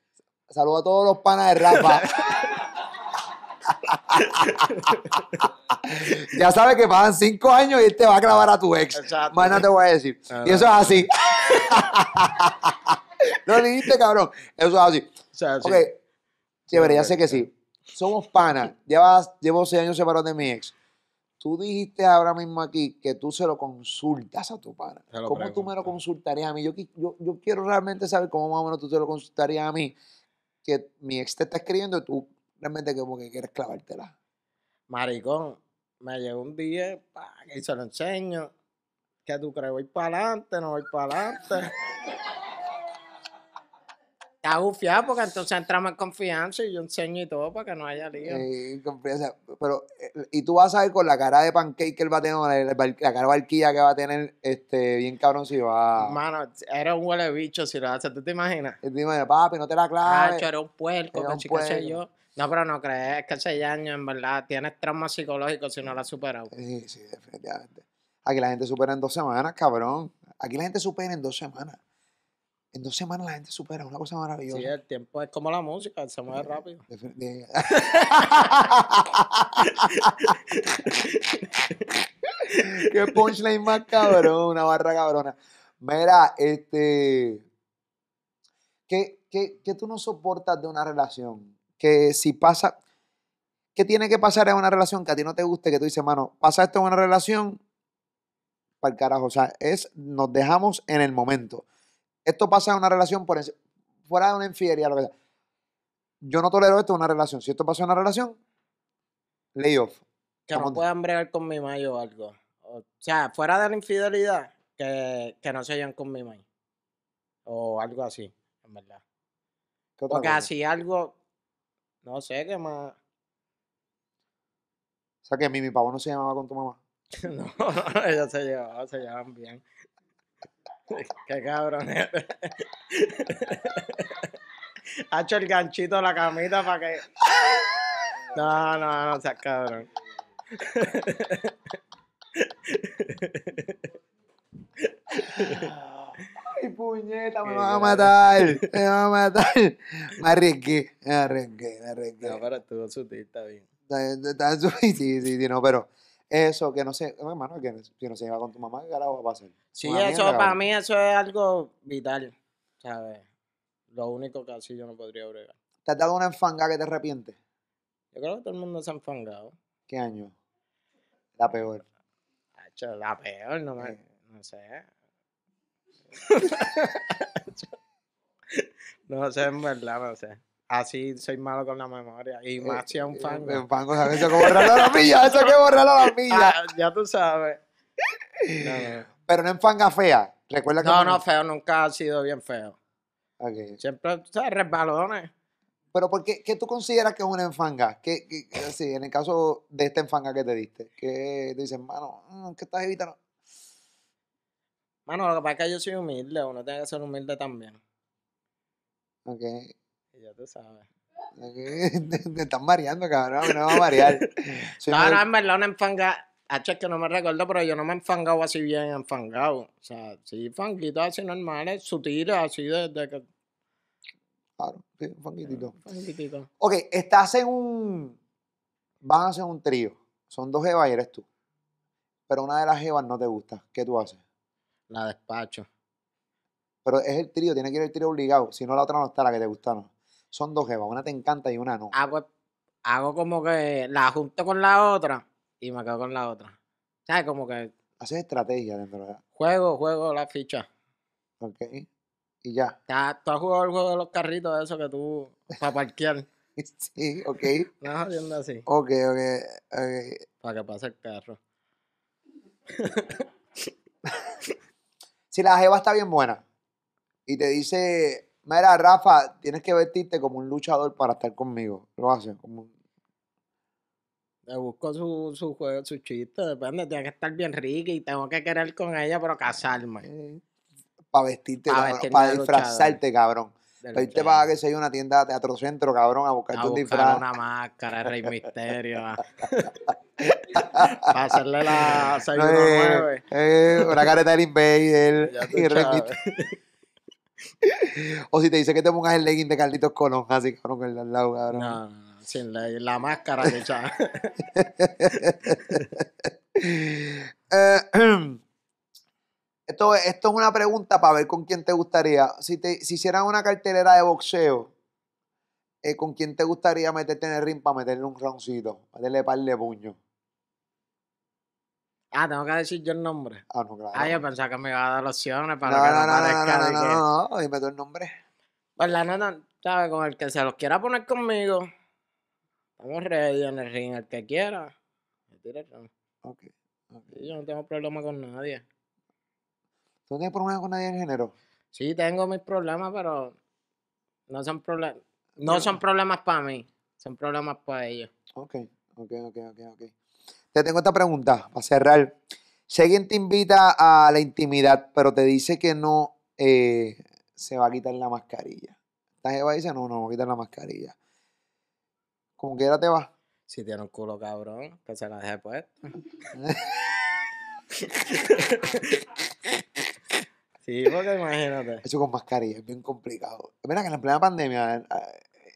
Saludos a todos los panas de Rafa. ya sabes que pasan cinco años y él te va a clavar a tu ex. Exacto. Más no te voy a decir. Ah, Y eso es así. no le dijiste, cabrón. Eso es así. O sea, sí. Ok, chévere, ya sé que sí. Somos panas. Llevas, llevo seis años separados de mi ex. Tú dijiste ahora mismo aquí que tú se lo consultas a tu pana. Se lo ¿Cómo tú me lo consultarías a mí? Yo, qui- yo, yo quiero realmente saber cómo más o menos tú te lo consultarías a mí. Que mi ex te está escribiendo y tú realmente como que quieres clavártela. Maricón, me llegó un día pa, y se lo enseño. ¿Qué tú crees? ¿Voy para adelante? ¿No voy para adelante? Está gufiado porque entonces entramos en confianza y yo enseño y todo para que no haya lío. Eh, confianza. pero, eh, y tú vas a ver con la cara de pancake que él va a tener, la, la- la cara de barquilla que va a tener, este, bien cabrón, si va. Mano, era un huele bicho si lo haces, ¿tú te imaginas? Él dice, papi, no te la Ah, claves. era un puerco, Era un sí, sé puerco. yo. No, pero no crees que seis años, en verdad, tienes trauma psicológico si no lo has superado. Sí, sí, definitivamente. Aquí la gente supera en dos semanas, cabrón. Aquí la gente supera en dos semanas. En dos semanas la gente supera, una cosa maravillosa. Sí, el tiempo es como la música, se mueve rápido. Defin- de- Qué punchline más cabrón, una barra cabrona. Mira, este. ¿qué, qué, qué tú no soportas de una relación? Que si pasa. ¿Qué tiene que pasar en una relación que a ti no te guste? Que tú dices, mano, pasa esto en una relación, para el carajo. O sea, es, nos dejamos en el momento. Esto pasa en una relación por fuera de una infidelidad, lo que sea. Yo no tolero esto en una relación. Si esto pasa en una relación, lay off. Que no puedan bregar con mi maíz o algo. O sea, fuera de la infidelidad, que, que no se lleven con mi maíz. O algo así, en verdad. ¿Qué otra Porque cosa? así algo, no sé, qué más. O sea, que mi, mi pavo no se llamaba con tu mamá. No, ellos se llevaban, se llevan bien. Qué cabrón eres. Ha hecho el ganchito a la camita para que. No, no, no seas cabrón. Ay, puñeta, me van a matar. Me van a matar. Me arriesgué, me arriesgué, me arriesgué. No, pero estuvo sutil, está bien. Está- está- está- Sí, sí, sí, no, pero eso, que no sé, hermano, que si no se lleva con tu mamá, ¿qué carajo va a pasar? Sí, Una eso mierda, para mí eso es algo vital, ¿sabes? Lo único que así yo no podría bregar. ¿Te has dado una enfanga que te arrepientes? Yo creo que todo el mundo se ha enfangado. ¿Qué año? La peor. La peor, no me, Eh. no sé. no sé, en verdad, no sé. Así soy malo con la memoria. Y más si es un fango. eh, fango, ¿sabes? Eso que borrarlo a la milla, eso que borrarlo a la milla. Ah, ya tú sabes. No, no. Pero no enfanga fea. Recuerda que. No, no, feo, nunca ha sido bien feo. Ok. Siempre, sabes, resbalones. Pero ¿por qué, qué tú consideras que es una enfanga? ¿Qué, qué- qué- sí, en el caso de esta enfanga que te diste, que tú dices, mano, mm, que estás evitando. Mano, lo que pasa es que yo soy humilde, uno tiene que ser humilde también. Ok. Ya tú sabes. Te estás mareando, cabrón. No me va a marear. Soy No, no, en verdad, una enfanga. Hacho, es que no me recuerdo, pero yo no me he enfangado así bien enfangado. O sea, sí, fanguitos así normales, sutiles, así de, de que. Claro, sí, fanguitito. Un poquitito. Ok, estás en un. Van a hacer un trío. Son dos jevas y eres tú. Pero una de las jevas no te gusta. ¿Qué tú haces? La despacho. Pero es el trío, tiene que ir el trío obligado. Si no, la otra no está, la que te gusta no. Son dos jevas, una te encanta y una no. Hago, hago como que la junto con la otra y me quedo con la otra. ¿Sabes? Como que Haces estrategia dentro de la. juego, juego la ficha. Ok. Y ya. Ya, ¿Tú has jugado el juego de los carritos, eso que tú, para parquear? Sí, ok. No jodiendo así, Ok, ok. ok. para que pase el carro. Si la jeva está bien buena y te dice, mira, Rafa, tienes que vestirte como un luchador para estar conmigo. Lo haces como un- Le busco su, su juego, su chiste, depende, tiene que estar bien rica y tengo que querer con ella, pero casarme. para vestirte, cabrón, para disfrazarte, cabrón. Para irte para que sea una tienda de teatro centro, cabrón, a buscarte a un buscar disfraz. una máscara, Rey Misterio. para hacerle la 619. Eh, eh, una careta del Invader. Y Rey. O si te dice que te pongas el legging de Carlitos Colón, así, cabrón, con el lado, cabrón. No, no, no, sin la, la máscara, luchar. Eh, esto, esto es una pregunta para ver con quién te gustaría. Si te si hicieran una cartelera de boxeo, eh, ¿con quién te gustaría meterte en el ring para meterle un roncito? Meterle par de puños. Ah, tengo que decir yo el nombre. Ah, no, claro. Ah, yo pensaba que me iba a dar opciones para no, que no, no, no, no, parezca no, no, no, no, dime tú el nombre. Pues la neta, ¿sabes? Con el que se los quiera poner conmigo, estamos ready en el ring. El que quiera, me tira el ring. Ok. Yo no tengo problema con nadie. ¿Tú no tienes problema con nadie en género? Sí, tengo mis problemas, pero no son problemas. No son problemas para mí, son problemas para ellos. Ok, ok, ok, ok, ok. Te tengo esta pregunta para cerrar. Si alguien te invita a la intimidad, pero te dice que no eh, se va a quitar la mascarilla. Esta jeva dice, no, no, voy a quitar la mascarilla. Como quiera te va. Si tiene un culo cabrón, que se la deje puesta. sí, porque imagínate. Eso con mascarilla es bien complicado. Mira que en la plena pandemia,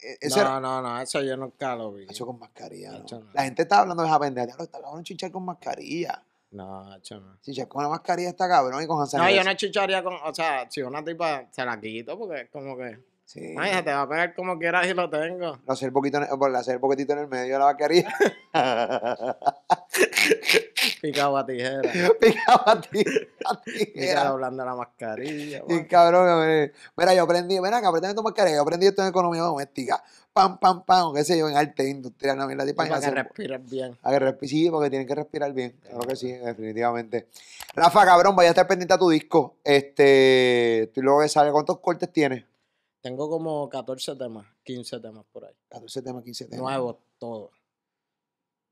eh, eso, era- No, no, no, eso yo nunca lo vi. eso con mascarilla. ¿no? No. La gente está hablando de esa pendeja. Está cabrón chichar con mascarilla. No, hecho no. Chichar con la mascarilla está cabrón y con No, yo no chicharía con, o sea, si una tipa se la quito, porque es como que, Sí. imagínate, te va a pegar como quieras y lo tengo. Le hacer, por hacer el poquitito en el medio de la mascarilla. Picado a tijera. Picado a ti. A ti. Tijera doblando la mascarilla. Y cabrón, mira, yo aprendí, mira, que aprendí tu mascarilla, yo aprendí esto en economía doméstica. Pam, pam, pam, qué sé yo, en arte industrial, no, tipa, para que respires bien. a que sí, porque tienen que respirar bien. Claro que sí, definitivamente. Rafa, cabrón, vaya a estar pendiente a tu disco. Este, tú luego que sale, ¿cuántos cortes tienes? Tengo como 14 temas, 15 temas por ahí. 14 temas, 15 temas. Nuevos, todos.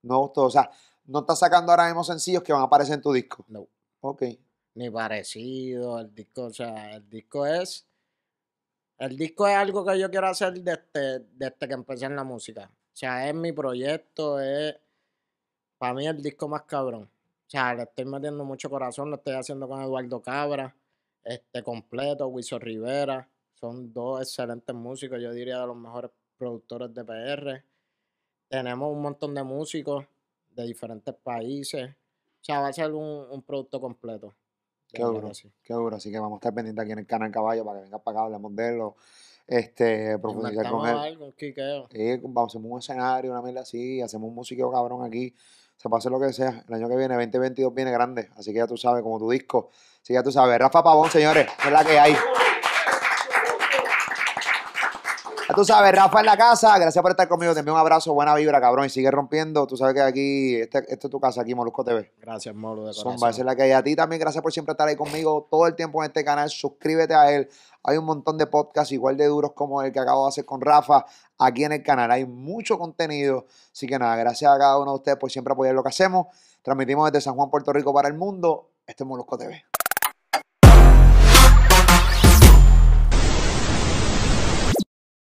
Nuevos todos. O sea, no estás sacando ahora mismo sencillos que van a aparecer en tu disco. No. Ok. Ni parecido. El disco, o sea, el disco es. El disco es algo que yo quiero hacer desde, desde que empecé en la música. O sea, es mi proyecto, es. Para mí el disco más cabrón. O sea, le estoy metiendo mucho corazón, lo estoy haciendo con Eduardo Cabra, este completo, Wiso Rivera. Son dos excelentes músicos, yo diría de los mejores productores de PR. Tenemos un montón de músicos de diferentes países. O sea, va a ser un, un producto completo. Qué duro, sí. qué duro. Así que vamos a estar pendientes aquí en el canal Caballo para que vengas para acá, hablemos de él, este, profundizar con él. algo, un quiqueo. Sí, vamos, hacemos un escenario, una mierda así, hacemos un musiqueo cabrón aquí. Se hacer lo que sea. El año que viene, 2022, viene grande. Así que ya tú sabes, como tu disco. Así que ya tú sabes. Rafa Pavón, señores, es la que hay. Tú sabes, Rafa en la casa. Gracias por estar conmigo. Te envío un abrazo, buena vibra, cabrón. Y sigue rompiendo. Tú sabes que aquí, este, esto es tu casa, aquí, Molusco TV. Gracias, Molo, de esa es la que hay. A ti también, gracias por siempre estar ahí conmigo todo el tiempo en este canal. Suscríbete a él. Hay un montón de podcasts igual de duros como el que acabo de hacer con Rafa aquí en el canal. Hay mucho contenido. Así que nada, gracias a cada uno de ustedes por siempre apoyar lo que hacemos. Transmitimos desde San Juan, Puerto Rico para el mundo. Este es Molusco TV.